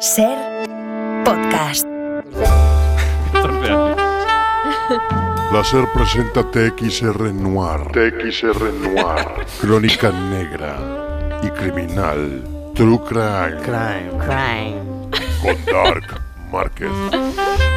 Ser podcast. La SER presenta TXR Noir. TXR Noir. Crónica negra y criminal. True Crime. Crime. Con Dark Márquez.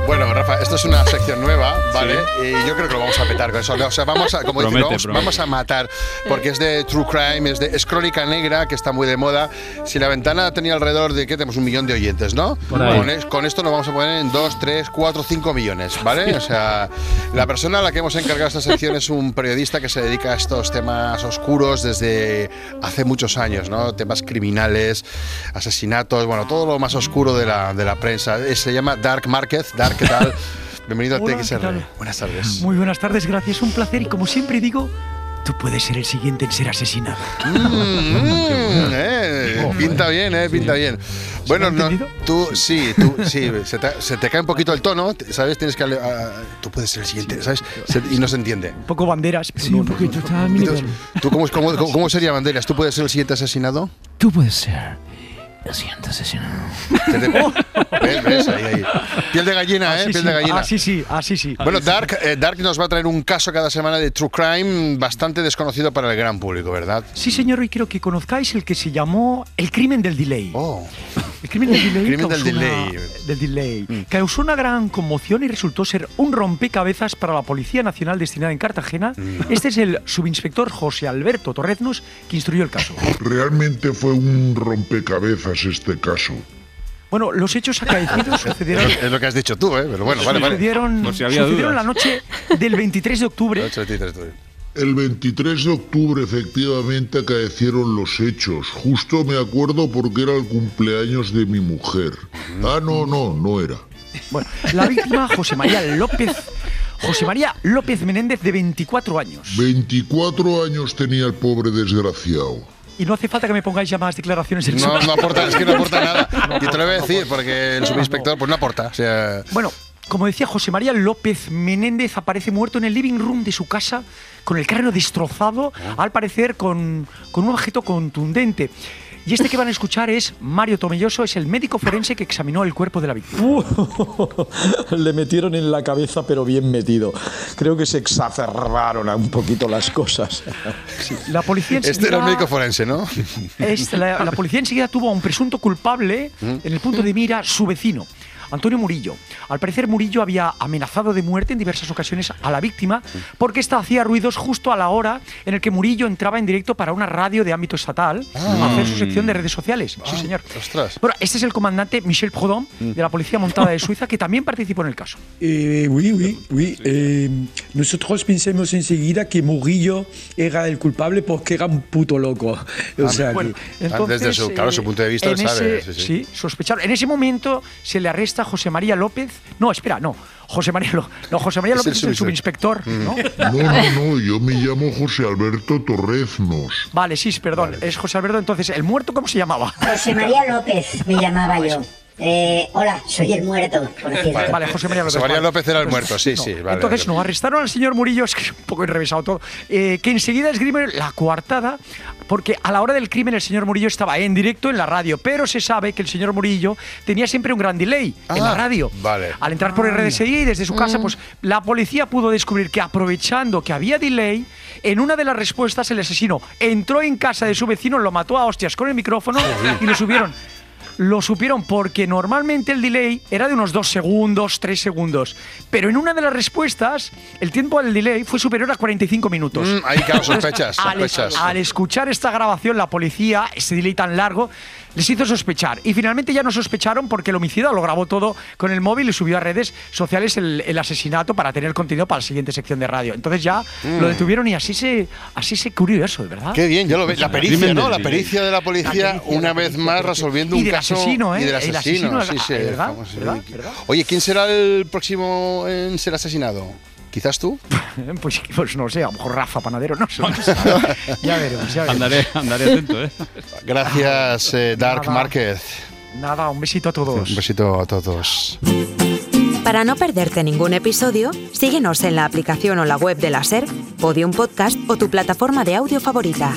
Bueno, Rafa, esto es una sección nueva, ¿vale? Y yo creo que lo vamos a petar con eso. O sea, vamos a, como Promete, decir, vamos, vamos a matar, porque es de True Crime, es de es crónica negra, que está muy de moda. Si la ventana tenía alrededor de, ¿qué tenemos? Un millón de oyentes, ¿no? Con, es- con esto nos vamos a poner en 2, 3, 4, 5 millones, ¿vale? O sea, la persona a la que hemos encargado esta sección es un periodista que se dedica a estos temas oscuros desde hace muchos años, ¿no? Temas criminales, asesinatos, bueno, todo lo más oscuro de la, de la prensa. Eh, Se llama Dark Márquez. Dark, ¿qué tal? Bienvenido a Hola, TXR. Buenas tardes. Muy buenas tardes, gracias, un placer y como siempre digo, tú puedes ser el siguiente en ser asesinado. Mm, mm, eh, pinta bien, eh, pinta bien. Bueno, no, tú sí, tú sí, se te, se te cae un poquito el tono, ¿sabes? Tienes que ah, tú puedes ser el siguiente, ¿sabes? Se- y no se entiende. Un poco banderas, pero Sí, no, un poquito, no, Entonces. ¿Tú cómo, cómo, cómo- cómo sería Banderas? ¿Tú puedes ser el siguiente asesinado? Tú puedes ser el siguiente asesinado. ¿Qué te- ¿Ves? ¿Ves? Ahí, ahí. Piel de gallina, ¿eh? Así Piel sí, de gallina. así sí, así sí. Bueno, Dark, eh, Dark nos va a traer un caso cada semana de True Crime bastante desconocido para el gran público, ¿verdad? Sí, señor, y quiero que conozcáis el que se llamó El crimen del delay. Oh, El crimen del delay, Crimen del una- delay. Mm. del delay. causó una gran conmoción y resultó ser un rompecabezas para la Policía Nacional destinada en Cartagena. Mm. Este es el subinspector José Alberto Torreznos que instruyó el caso. Realmente fue un rompecabezas este caso. Bueno, los hechos acaecidos sucedieron es lo que has dicho tú, ¿eh? Pero bueno, vale, vale. sucedieron, Por si había sucedieron dudas. la noche del 23 de octubre. 8.23 tú. El 23 de octubre efectivamente acaecieron los hechos. Justo me acuerdo porque era el cumpleaños de mi mujer. Ah, no, no, no era. Bueno, la víctima, José María López. José María López Menéndez, de 24 años. 24 años tenía el pobre desgraciado. Y no hace falta que me pongáis ya más declaraciones del No, no aporta, es que no aporta nada. Y te lo voy a decir, porque el subinspector pues no aporta. O sea, Bueno, como decía José María López Menéndez, aparece muerto en el living room de su casa con el cráneo destrozado, al parecer con, con un objeto contundente. Y este que van a escuchar es Mario Tomelloso, es el médico forense que examinó el cuerpo de la víctima. Uh, Le metieron en la cabeza, pero bien metido. Creo que se exacerbaron un poquito las cosas. La policía este era el médico forense, ¿no? Este, la, la policía enseguida tuvo a un presunto culpable en el punto de mira, su vecino. Antonio Murillo. Al parecer Murillo había amenazado de muerte en diversas ocasiones a la víctima porque ésta hacía ruidos justo a la hora en el que Murillo entraba en directo para una radio de ámbito estatal a hacer su sección de redes sociales. Sí, señor. ostras. Bueno, este es el comandante Michel Proudhon de la Policía Montada de Suiza que también participó en el caso. Eh, oui, oui, oui. Eh, nosotros pensamos enseguida que Murillo era el culpable porque era un puto loco. O sea, Bueno, que- entonces, desde su- claro, eh, su punto de vista, en él sabe, ese- sí, sí. sospecharon. En ese momento se le arresta José María López. No, espera, no. José María, Lo- no, José María Es López el Mm. es el subinspector, ¿no? No, no, no, yo me llamo José Alberto Torreznos. Vale, sí, perdón, es José Alberto. Entonces, ¿el muerto cómo se llamaba? José María López me llamaba yo. Eh, hola, soy el muerto, por cierto. Vale, José María López. José María. López era el Pues, muerto, sí, no. sí, vale, Entonces, vale. no, arrestaron al señor Murillo, es que es un poco enrevesado todo, eh, que enseguida esgrime la coartada, porque a la hora del crimen el señor Murillo estaba en directo en la radio, pero se sabe que el señor Murillo tenía siempre un gran delay en la Ah, radio. vale. Al entrar por el RDSI y desde su casa, Mm. pues la policía pudo descubrir que aprovechando que había delay, en una de las respuestas el asesino entró en casa de su vecino, lo mató a hostias con el micrófono y lo subieron. Lo supieron porque normalmente el delay era de unos dos segundos, tres segundos. Pero en una de las respuestas, el tiempo del delay fue superior a 45 minutos. Mm, ahí, claro, sospechas, Al, sospechas. al escuchar esta grabación, la policía, ese delay tan largo, les hizo sospechar. Y finalmente ya no sospecharon porque el homicida lo grabó todo con el móvil y subió a redes sociales el, el asesinato para tener contenido para la siguiente sección de radio. Entonces ya lo detuvieron y así se, así se cubrió eso, de verdad. Mm. Qué bien, ya lo ves. La pericia, La pericia de la policía, La pericia, una vez más resolviendo un caso. Asesino, ¿eh? Y del El asesino, asesino, sí, sí. ¿verdad? vamos, sí. ¿Verdad? ¿verdad? Oye, ¿quién será el próximo en ser asesinado? ¿Quizás tú? Pues, pues no sé, a lo mejor Rafa Panadero, no sé. ya veremos, ya veremos. Andaré, andaré atento, ¿eh? Gracias, eh, Dark Nada. Márquez. Nada, un besito a todos. Un besito a todos. Para no perderte ningún episodio, síguenos en la aplicación o la web de la SER, Podium Podcast o tu plataforma de audio favorita.